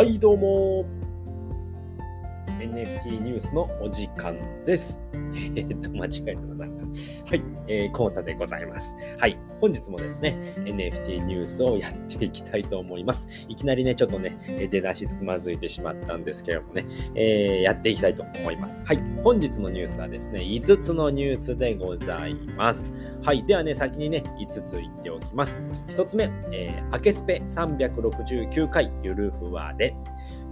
はい、どうも。NFT ニュースのお時間です。えっと、間違えたな、なんか。はい、えー、コータでございます。はい、本日もですね、NFT ニュースをやっていきたいと思います。いきなりね、ちょっとね、出だしつまずいてしまったんですけれどもね、えーやっていきたいと思います。はい、本日のニュースはですね、5つのニュースでございます。はい、ではね、先にね、5つ言っておきます。1つ目、えー、アケスペ369回ゆるふわで。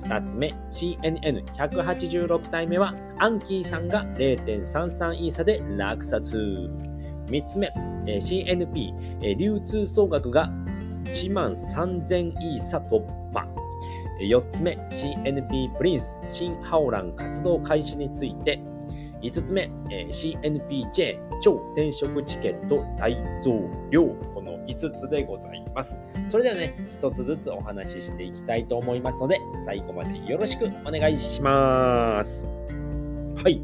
2つ目、CNN186 体目は、アンキーさんが0.33イーサで落札。3つ目、えー CNP、えー流通総額が1万3000イーサ突破。4つ目、CNP プリンス、新ハオラン活動開始について。5つ目、えー CNPJ 超転職チケット大増量。この5つでございます。それではね、1つずつお話ししていきたいと思いますので、最後までよろしくお願いします。はい。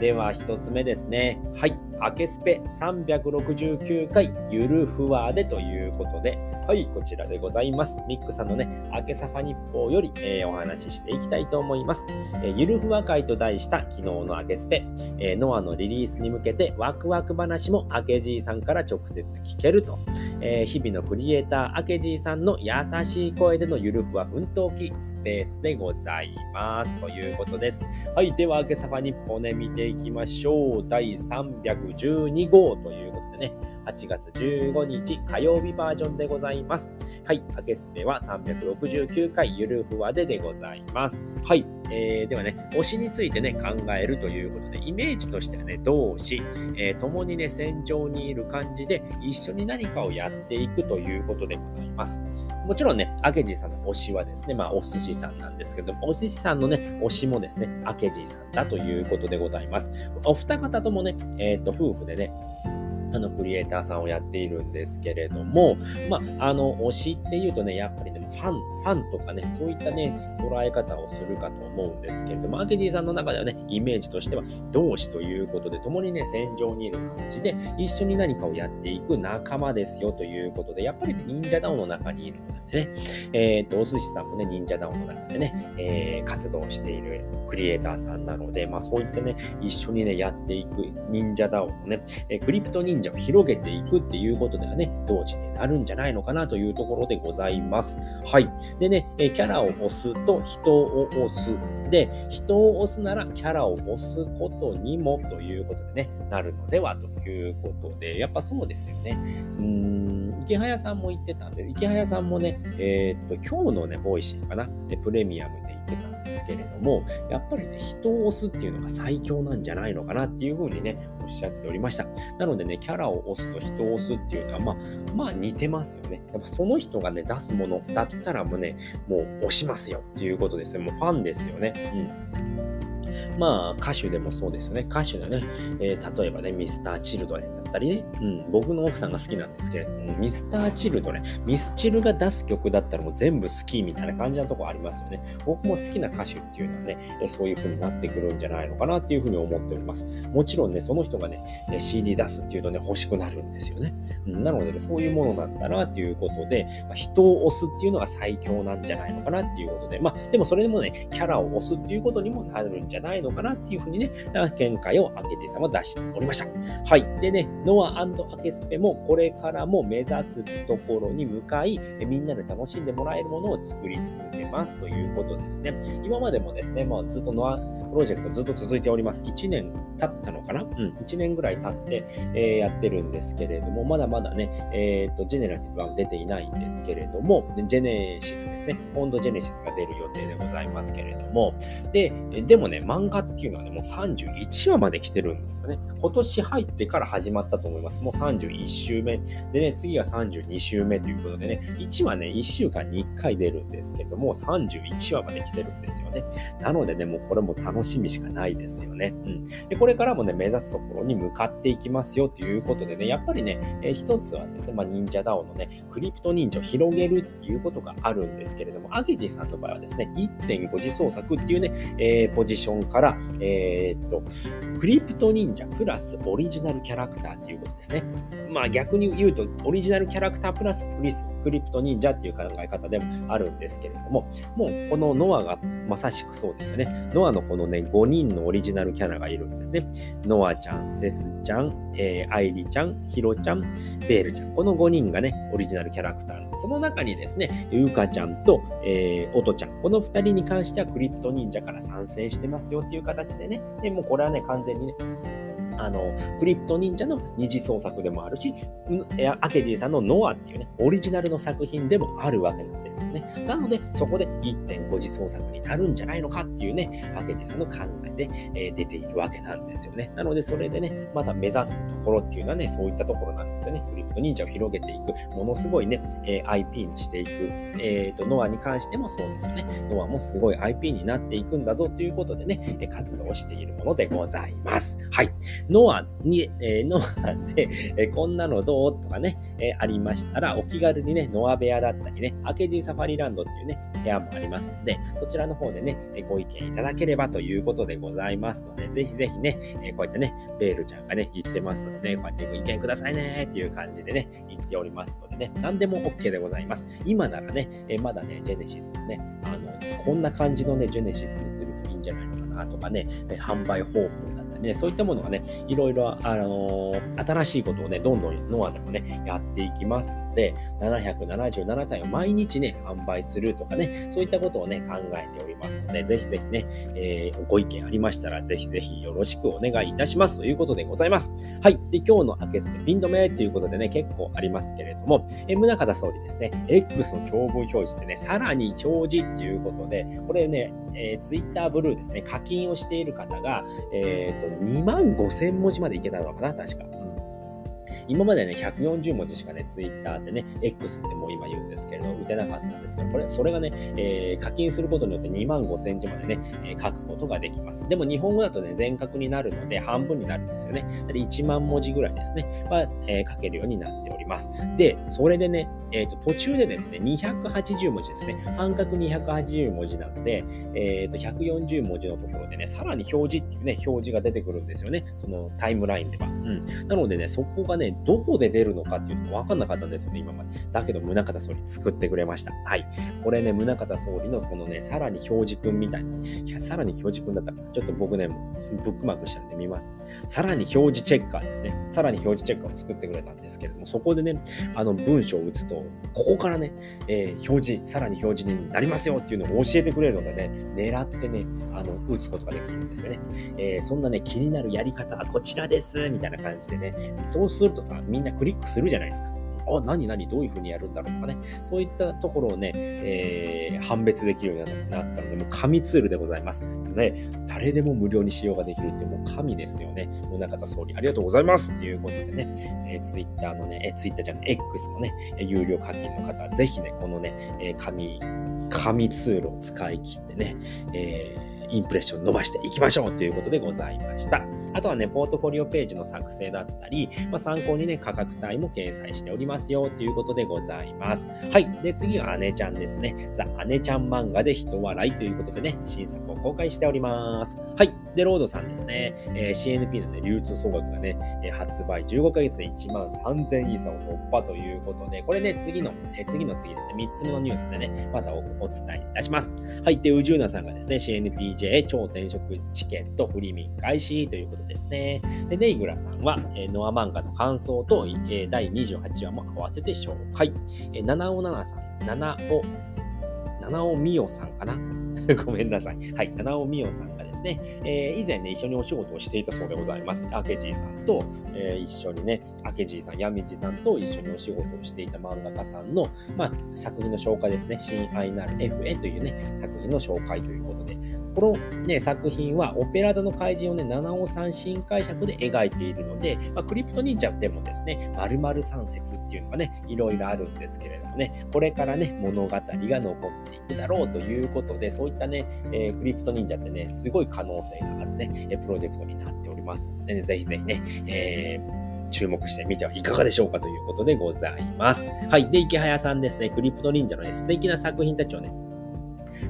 では、1つ目ですね。はい。アケスペ369回ゆるふわでということで、はい、こちらでございます。ミックさんのね、アケサファ日報より、えーお話ししていきたいと思います。えーゆるふわ会と題した昨日のアケスペ、えーノアのリリースに向けてワクワク話もアケジーさんから直接聞けると、え日々のクリエイターアケジーさんの優しい声でのゆるふわ奮闘記スペースでございます。ということです。はい、では、アケサファ日報ね、見ていきましょう。第312号ということでね、8月15日火曜日バージョンでございます。はい、アケスペは369回ゆるふわででございます。はい、えー、ではね、推しについてね、考えるということで、イメージとしてはね、同志、えー共にね、戦場にいる感じで、一緒に何かをやっていくということでございます。もちろんね、アケジーさんの推しはですね、まあ、お寿司さんなんですけども、お寿司さんのね、推しもですね、アケジーさんだということでございます。お二方ともね、えっ、と、夫婦でね、あの、クリエイターさんをやっているんですけれども、まあ、あの、推しっていうとね、やっぱりね、ファン、ファンとかね、そういったね、捉え方をするかと思うんですけれども、アケジーさんの中ではね、イメージとしては、同志ということで、共にね、戦場にいる感じで、一緒に何かをやっていく仲間ですよということで、やっぱりね、忍者ダウンの中にいるのでね、えっ、と、お寿司さんもね、忍者ダウンの中でね、えー活動しているクリエイターさんなので、まあそういったね、一緒にね、やっていく忍者ダウンのね、えクリプト忍者を広げていくっていうことではね、同時になるんじゃないのかなというところでございます。はい。でね、えキャラを押すと人を押す。で、人を推すならキャラを推すことにもということでね、なるのではということで、やっぱそうですよね。うーん、イケハヤさんも言ってたんで、イケハヤさんもね、えーっと、今日のね、 Voicy かな、プレミアムで言ってたんですけれども、やっぱりね、人を推すっていうのが最強なんじゃないのかなっていうふうにね、おっしゃっておりました。なのでね、キャラを推すと人を推すっていうのは、まあ、まあ似てますよね。やっぱその人がね、出すものだったらもうね、もう押しますよっていうことですよ。もうファンですよね。うん。まあ、歌手でもそうですよね。歌手でね、えー例えばね、ミスター・チルドレンだったりね、うん、僕の奥さんが好きなんですけれども、ミスター・チルドレン、ミスチルが出す曲だったらもう全部好きみたいな感じなとこありますよね。僕も好きな歌手っていうのはね、えそういう風になってくるんじゃないのかなっていう風に思っております。もちろんね、その人がね、え CD 出すっていうとね、欲しくなるんですよね。うんなので、ね、そういうものなんだなっていうことで、まあ人を押すっていうのが最強なんじゃないのかなっていうことで、まあ、でもそれでもね、キャラを押すっていうことにもなるんじゃないないのかなっていうふうにね、見解をアケティさんは出しておりました。はい。でね、ノアアケスペもこれからも目指すところに向かい、みんなで楽しんでもらえるものを作り続けますということですね。今までもですね、もうずっとノアプロジェクトずっと続いております。1年経ったのかな？うん。1年ぐらい経って、えーやってるんですけれども、まだまだね、えっ、と、ジェネラティブは出ていないんですけれども、ジェネシスですね。今度ジェネシスが出る予定でございますけれども、で、でもね、漫画っていうのはね、もう31話まで来てるんですよね。今年入ってから始まったと思います。もう31週目。でね、次が32週目ということでね、1話ね、1週間に1回出るんですけども、31話まで来てるんですよね。なのでね、もうこれも楽しみしかないですよね。うん。で、これからもね、目指すところに向かっていきますよということでね、やっぱりね、えー一つはですね、まあ、忍者ダオのね、クリプト忍者を広げるっていうことがあるんですけれども、アゲジさんの場合はですね、1.5次創作っていうね、えーポジションから、えー、っと、クリプト忍者プラスオリジナルキャラクターということですね。まあ逆に言うと、オリジナルキャラクタープラスクリプト忍者っていう考え方でもあるんですけれども、もうこのノアがまさしくそうですよね。ノアのこのね、5人のオリジナルキャラがいるんですね。ノアちゃん、セスちゃん、えー、アイリちゃん、ヒロちゃん、ベールちゃん。この5人がね、オリジナルキャラクターその中にですね、ユカちゃんと、えー、オトちゃん。この2人に関してはクリプト忍者から参戦してますよっていう形でね、でもうこれはね、完全にね、あの、クリプト忍者の二次創作でもあるし、アケジーさんのノアっていうね、オリジナルの作品でもあるわけなんですよね。なので、そこで1.5次創作になるんじゃないのかっていうね、アケジーさんの考えで、えー、出ているわけなんですよね。なので、それでね、また目指すところっていうのはね、そういったところなんですよね。クリプト忍者を広げていく、ものすごいね、えー、IP にしていく、えっ、ー、と、ノアに関してもそうですよね。ノアもすごい IP になっていくんだぞということでね、活動しているものでございます。はい。ノアに、えー、ノアで、え、こんなのどう？とかね、え、ありましたら、お気軽にね、ノア部屋だったりね、明治サファリランドっていうね、部屋もありますので、そちらの方でね、ご意見いただければということでございますので、ぜひぜひね、えこうやってね、ベールちゃんがね、言ってますので、こうやってご意見くださいねっていう感じでね、言っておりますのでね、何でも OK でございます。今ならね、えまだね、ジェネシスのね、あの、こんな感じのね、ジェネシスにするといいんじゃないのかなとかね、販売方法だね、そういったものがね、いろいろ、あのー、新しいことをね、どんどんノアでもね、やっていきますので、777体を毎日ね、販売するとかね、そういったことをね、考えておりますので、ぜひぜひね、えー、ご意見ありましたら、ぜひぜひよろしくお願いいたしますということでございます。はい。で、今日の明けスペピン止めということでね、結構ありますけれども、え、宗方総理ですね、X の長文表示でね、さらに長字っていうことで、これね、えー、Twitter ブルーですね、課金をしている方が、えっ、ー、と、2万5千文字までいけたのかな、確か。今までね、140文字しかね、ツイッターってね、X ってもう今言うんですけれど、打てなかったんですけど、これ、それがね、えー、課金することによって2万5千字までね、えー、書くことができます。でも日本語だとね、全角になるので、半分になるんですよね。1万文字ぐらいですね、は、えー、書けるようになっております。で、それでね、えっ、ー、と、途中でですね、280文字ですね。半角280文字なので、えっ、ー、と、140文字のところでね、さらに表示っていうね、表示が出てくるんですよね。そのタイムラインでは。うん。なのでね、そこがね、どこで出るのかっていうのが分かんなかったんですよね、今まで。だけど、宗像総理作ってくれました。はい。これね、宗像総理のこのね、さらに表示くんみたいな。いや、さらに表示くんだったら、ちょっと僕ね、ブックマークしたんで見ます。さらに表示チェッカーですね。さらに表示チェッカーを作ってくれたんですけれども、そこでね、あの文章を打つと、ここからね、えー、表示、さらに表示になりますよっていうのを教えてくれるのでね、狙ってね、あの、打つことができるんですよね。えー、そんなね、気になるやり方はこちらです、みたいな感じでね、そうするとさ、みんなクリックするじゃないですか。あ、何何どういう風にやるんだろうとかね、そういったところをね、えー、判別できるようになったので、もう神ツールでございます。で、誰でも無料に使用ができるってもう神ですよね。宗方総理、ありがとうございますっていうことでね、えー、ツイッターのね、えー、ツイッターじゃない、X のね、有料課金の方は、ぜひね、このね、えー、神、神ツールを使い切ってね、えー、インプレッション伸ばしていきましょうということでございました。あとはね、ポートフォリオページの作成だったり、まあ、参考にね、価格帯も掲載しておりますよということでございます。はい。で、次は姉ちゃんですね。ザ・姉ちゃん漫画で人笑いということでね、新作を公開しております。はい。で、ロードさんですね。えー、CNP のね、流通総額がね、え、発売15ヶ月で1万3000イーサを突破ということで、これね、次の、えー、次の次ですね、3つ目のニュースでね、またお伝えいたします。はい。で、宇宙なさんがですね、CNPJ 超転職チケットフリーミン開始ということですね。で、ネイグラさんは、えー、ノア漫画の感想と、えー、第28話も合わせて紹介。えー、七尾奈さん、七尾、七尾美代さんかな ごめんなさい。はい。七尾美代さんがですね、えー、以前ね、一緒にお仕事をしていたそうでございます。アケジーさんと、えー、一緒にね、アケジーさん、ヤミジさんと一緒にお仕事をしていた漫画家さんの、まあ、作品の紹介ですね。親愛なる FA というね、作品の紹介ということで、この、ね、作品はオペラ座の怪人をね、七尾さん新解釈で描いているので、まあ、クリプト忍者でもですね、〇〇三節っていうのがね、いろいろあるんですけれどもね、これからね、物語が残っていくだろうということで、そういったね、えー、クリプト忍者ってね、すごい可能性があるね、プロジェクトになっておりますので、ね、ぜひぜひね、えー注目してみてはいかがでしょうかということでございます。はい。で、池早さんですね、クリプト忍者のね、素敵な作品たちをね、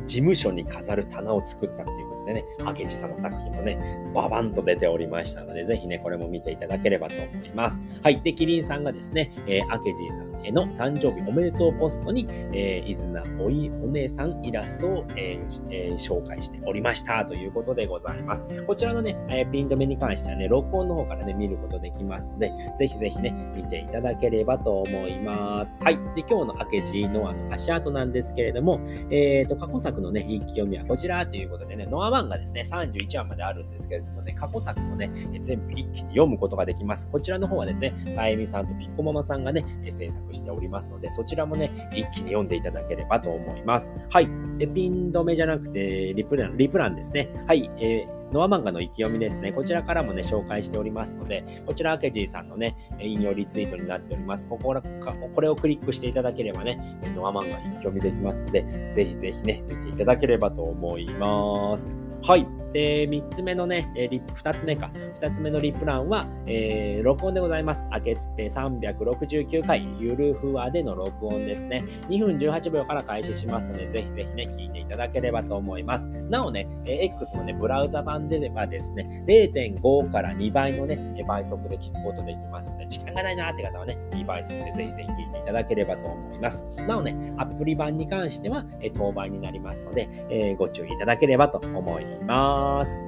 事務所に飾る棚を作ったっていうでね、明治さんの作品もね、ババンと出ておりましたので、ぜひね、これも見ていただければと思います。はい。で、キリンさんがですね、えー、明治さんへの誕生日おめでとうポストに、えー、伊豆名おいお姉さんイラストを、えーえー、紹介しておりましたということでございます。こちらのね、えー、ピン止めに関してはね、録音の方からね、見ることできますので、ぜひぜひね、見ていただければと思います。はい。で、今日の明治のあの足跡なんですけれども、えっ、ー、と、過去作のね、一気読みはこちらということでね、ノア漫画ですね、31話まであるんですけれどもね、過去作もね、全部一気に読むことができます。こちらの方はですね、たえみさんとピッコママさんがね、制作しておりますので、そちらもね、一気に読んでいただければと思います。はい。で、ピン止めじゃなくて、リプラン、リプランですね。はい。えーノア漫画の意気読みですね。こちらからもね、紹介しておりますので、こちら、アケジーさんのね、引用リツイートになっております。ここらこれをクリックしていただければね、ノア漫画意気読みできますので、ぜひぜひね、見ていただければと思います。はい。で、3つ目のね、えー、2つ目か。2つ目のリプランは、えー、録音でございます。アケスペ369回、ゆるふわでの録音ですね。2分18秒から開始しますので、ぜひぜひね、聞いていただければと思います。なおね、え、X のね、ブラウザ版ではですね、0.5から2倍のね、倍速で聞くことできますので、時間がないなーって方はね、2倍速でぜひぜひ聞いていただければと思います。なおね、アプリ版に関しては、え当倍になりますので、えー、ご注意いただければと思います。ます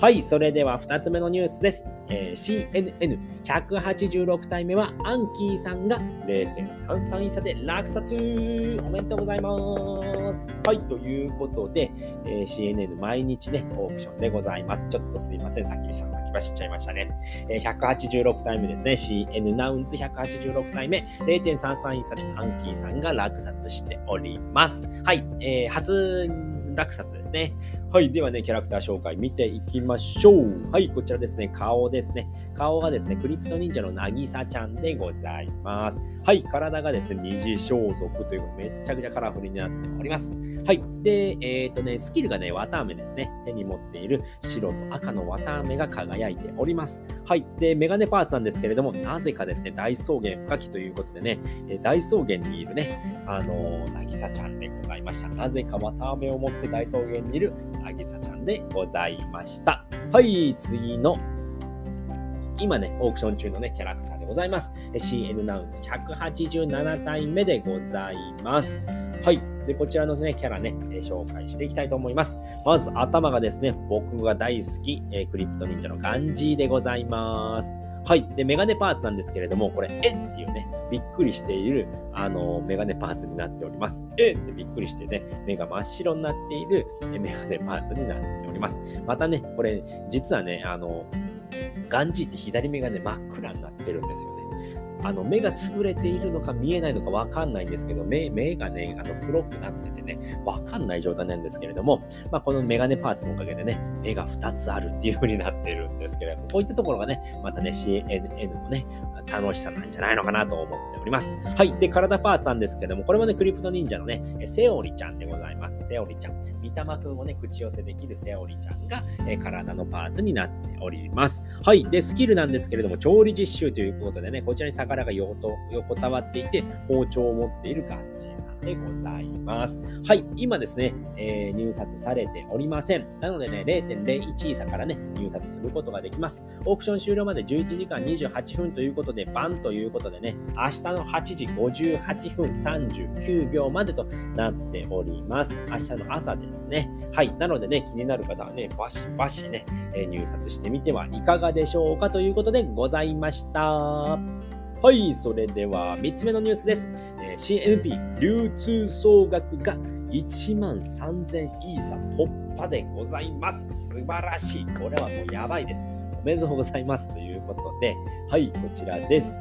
はい、それでは2つ目のニュースです。えー、CNN186 体目はアンキーさんが0.33位差で落札おめでとうございます。はい、ということで、えー、CNN 毎日ね、オークションでございます。ちょっとすいません、先に先走っちゃいましたね。えー、186体目ですね。CNN ナウンズ186体目、0.33位差でアンキーさんが落札しております。はい、えー、初落札ですね。はい。ではね、キャラクター紹介見ていきましょう。はい。こちらですね、顔ですね。顔がですね、クリプト忍者のなぎさちゃんでございます。はい。体がですね、二次装束というめちゃくちゃカラフルになっております。はい。で、えっ、ー、とね、スキルがね、綿飴ですね。手に持っている白と赤の綿飴が輝いております。はい。で、メガネパーツなんですけれども、なぜかですね、大草原深きということでね、大草原にいるね、あのなぎさちゃんでございました。なぜか綿飴を持って大草原にいるあぎさちゃんでございました。はい、次の今ね、オークション中のね、キャラクターでございます。CN ナウンズ187体目でございます。はい。で、こちらのね、キャラね、え紹介していきたいと思います。まず、頭がですね、僕が大好き、えクリプト忍者のガンジーでございます。はい。で、メガネパーツなんですけれども、これ、えっていうね、びっくりしている、あの、メガネパーツになっております。えってびっくりしてね、目が真っ白になっているメガネパーツになっております。またね、これ、実はね、あの、ガンジーって左目がね、真っ暗になってるんですよね。あの目が潰れているのか見えないのかわかんないんですけど、目目がね、あの黒くなっててね、わかんない状態なんですけれども、まあ、このメガネパーツのおかげでね、目が2つあるっていう風になってるんですけれども、こういったところがね、またね、CNN のね、楽しさなんじゃないのかなと思っております。はい。で、体パーツなんですけれども、これもね、クリプト忍者のね、セオリちゃんでございます。セオリちゃん。三玉くんをね、口寄せできるセオリちゃんが、え体のパーツになっております。はい。で、スキルなんですけれども、調理実習ということでね、こちらに魚が横たわっていて、包丁を持っている感じでございます。はい。今ですね、えー、入札されておりません。なのでね、0.01差からね、入札することができます。オークション終了まで11時間28分ということで、バンということでね、明日の8時58分39秒までとなっております。明日の朝ですね。はい。なのでね、気になる方はね、バシバシね、えー、入札してみてはいかがでしょうかということでございました。はい、それでは3つ目のニュースです。えー、CNP 流通総額が1万3000イーサ突破でございます。素晴らしい。これはもうやばいです。おめでとうございますということで、はい、こちらです。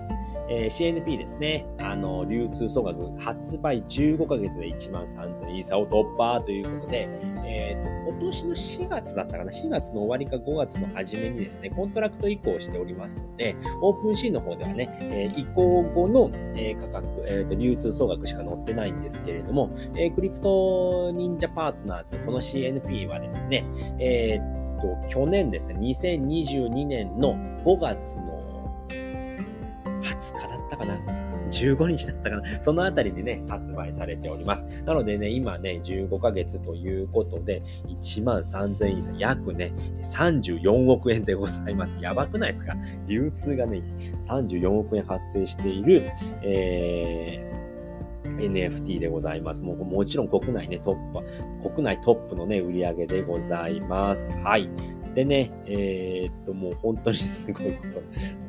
えー、CNP ですね。あの、流通総額発売15ヶ月で1万3000イーサを突破ということで、えっ、ー、と、今年の4月だったかな ?4 月の終わりか5月の初めにですね、コントラクト移行しておりますので、 OpenSea の方ではね、えー、移行後の、えー、価格、えーと、流通総額しか載ってないんですけれども、えー、 CryptoNinja Partners、この CNP はですね、えーと、去年ですね、2022年の5月の20日だったかな15日だったかな。そのあたりでね、発売されております。なのでね、今ね、15ヶ月ということで、1万3000円約ね、34億円でございます。やばくないですか？流通がね、34億円発生している、えー NFT でございます。もうもちろん国内ね、トップ、国内トップのね、売り上げでございます。はい。でね、えー、っと、もう本当にすごいこと、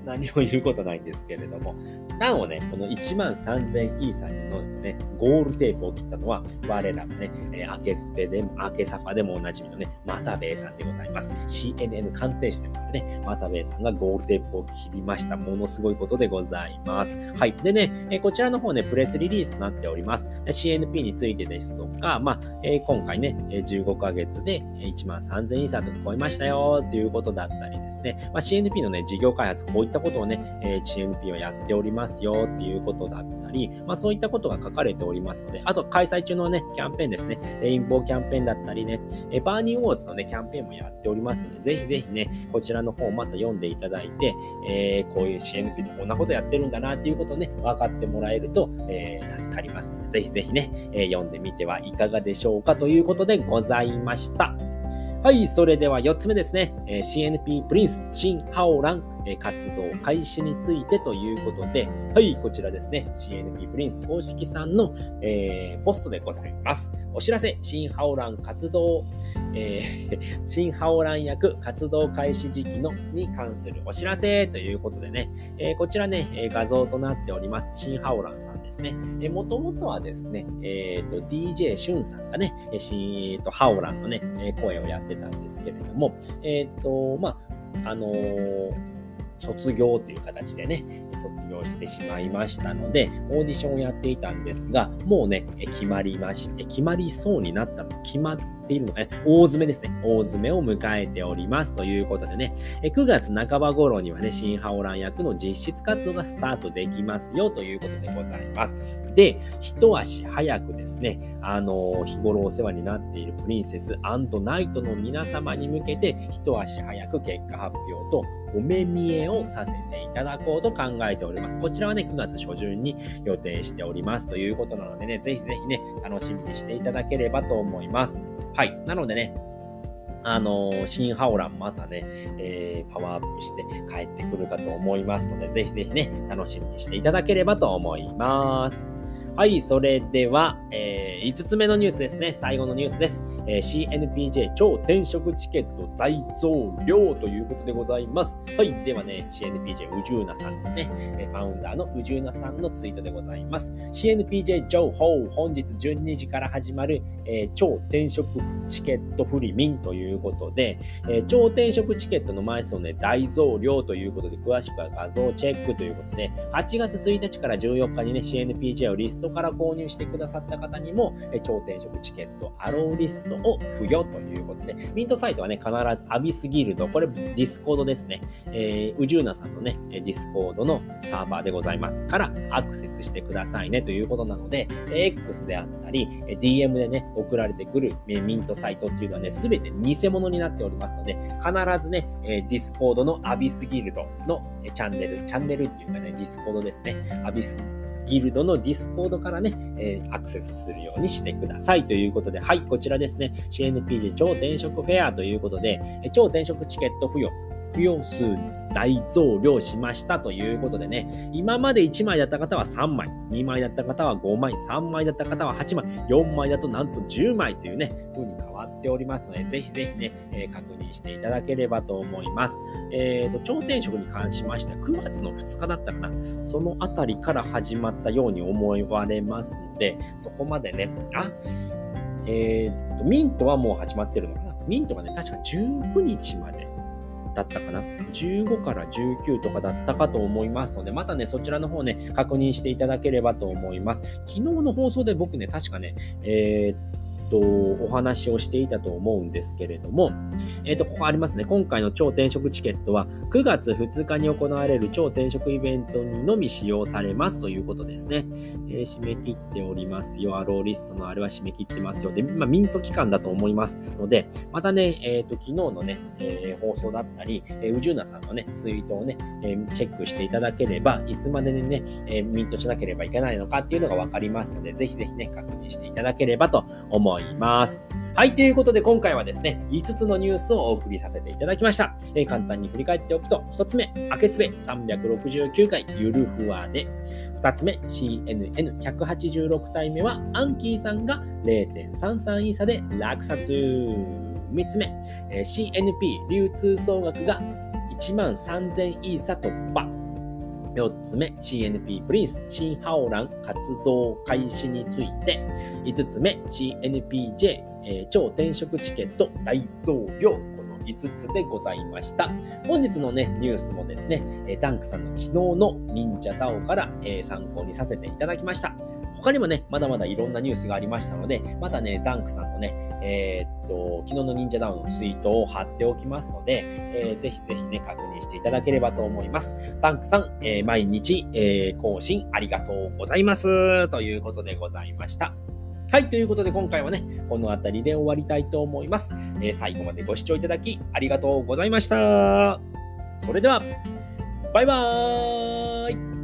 何も言うことないんですけれども、なおね、この1万3000イーサにのね、ゴールテープを切ったのは、我らのね、えー、アケスペでも、アケサファでもおなじみのね、マタベイさんでございます。CNN 鑑定士でもあるね、マタベイさんがゴールテープを切りました。ものすごいことでございます。はい。でね、えー、こちらの方ね、プレスリリースとなっております。CNP についてですとか、まあ、えー、今回ね、15ヶ月で1万3000イーサと超えましたよっていうことだったりですね、まあ、CNP のね、事業開発、こういったことをね、えー、CNP はやっておりますよっていうことだったり、まあ、そういったことが書かれておりますので、あと開催中のね、キャンペーンですね、レインボーキャンペーンだったりね、えバーニーウォーズのね、キャンペーンもやっておりますので、ぜひぜひね、こちらの方をまた読んでいただいて、えー、こういう CNP でこんなことやってるんだなっていうことをね、分かってもらえると、えー、助かりますので、ぜひぜひね、え読んでみてはいかがでしょうかということでございました。はい、それでは4つ目ですね。え CNP プリンス、チン・ハオラン、え活動開始についてということで、はい、こちらですね。CNP プリンス公式さんの、えー、ポストでございます。お知らせ、チン・ハオラン活動、えー、新ハオラン役活動開始時期のに関するお知らせということでね、えー、こちらね、画像となっております、新ハオランさんですね。え、もともとはですね、えー、と、DJ シュンさんがね、新、えー、と、ハオランのね、声をやってたんですけれども、えっ、ー、と、まあ、あのー卒業という形でね、卒業してしまいましたので、オーディションをやっていたんですが、もうね、決まりまして、決まりそうになったの、決まってているの、え、大詰めですね。大詰めを迎えておりますということでね、9月半ば頃にはね、新ハオラン役の実質活動がスタートできますよということでございます。で、一足早くですね、あの、日頃お世話になっているプリンセスナイトの皆様に向けて、一足早く結果発表とお目見えをさせていただこうと考えております。こちらはね、9月初旬に予定しておりますということなのでね、ぜひぜひね、楽しみにしていただければと思います。はい。なのでね、あの、新ハオランまたね、えー、パワーアップして帰ってくるかと思いますので、ぜひぜひね、楽しみにしていただければと思います。はい、それでは、えー、5つ目のニュースですね。最後のニュースです。えー、CNPJ 超転職チケット大増量ということでございます。はい、ではね、CNPJ 宇宙なさんですね。えーファウンダーのうじゅうなさんのツイートでございます。CNPJ 情報、本日12時から始まる、えー、超転職チケットフリーミントということで、えー、超転職チケットの枚数をね、大増量ということで、詳しくは画像チェックということで、8月1日から14日にね、CNPJ をリストトから購入してくださった方にも、え超転職チケット、 allowlist を付与ということで、ミントサイトはね、必ずアビスギルド、これ Discord ですね。えー、うじゅうなさんのね、 Discord のサーバーでございますからアクセスしてくださいねということなので、X であったり、DM でね、送られてくるミントサイトっていうのはね、すべて偽物になっておりますので、必ずね、 Discord のアビスギルドのチャンネル、チャンネルっていうかね、 Discord ですね。アビスギルドの Discord からね、えー、アクセスするようにしてくださいということで、はい、こちらですね、 CNPJ 超転職フェアということで、超転職チケット付与、付与数大増量しましたということでね、今まで1枚だった方は3枚、2枚だった方は5枚、3枚だった方は8枚、4枚だとなんと10枚というね、風に変わっておりますので、ぜひぜひね、えー、確認していただければと思います。えっ、ー、と、頂点職に関しましては9月の2日だったかな、そのあたりから始まったように思われますので、そこまでね、あ、えっ、ー、と、ミントはもう始まってるのかなミントがね、確か19日までだったかな ?15 から19とかだったかと思いますので、またね、そちらの方ね、確認していただければと思います。昨日の放送で僕ね、確かね、えー、と、お話をしていたと思うんですけれども、えっ、と、ここありますね。今回の超転職チケットは、9月2日に行われる超転職イベントにのみ使用されますということですね。えー、締め切っておりますよ。アローリストのあれは締め切ってますよ。で、まあ、ミント期間だと思いますので、またね、えっ、と、昨日のね、えー、放送だったり、えー、宇宙なさんのね、ツイートをね、えチェックしていただければ、いつまでにね、えミントしなければいけないのかっていうのがわかりますので、ぜひぜひね、確認していただければと思います。はい、ということで今回はですね、5つのニュースをお送りさせていただきました。えー、簡単に振り返っておくと、1つ目、明けすべ369回ゆるふわで、2つ目、CNN186 体目は、アンキーさんが0.33イーサで落札。3つ目、えー、CNP 流通総額が1万3000イーサ突破。4つ目、CNP プリンス、新ハオラン活動開始について。5つ目、CNPJ、えー、超転職チケット大増量。この5つでございました。本日のね、ニュースもですね、えダンクさんの昨日の忍者ダオから、えー、参考にさせていただきました。他にもね、まだまだいろんなニュースがありましたので、またね、ダンクさんのね、えー、と、昨日の忍者ダウンのツイートを貼っておきますので、えー、ぜひぜひね、確認していただければと思います。ダンクさん、えー、毎日、えー、更新ありがとうございます。ということでございました。はい。ということで今回はね、この辺りで終わりたいと思います。えー、最後までご視聴いただきありがとうございました。それでは、バイバーイ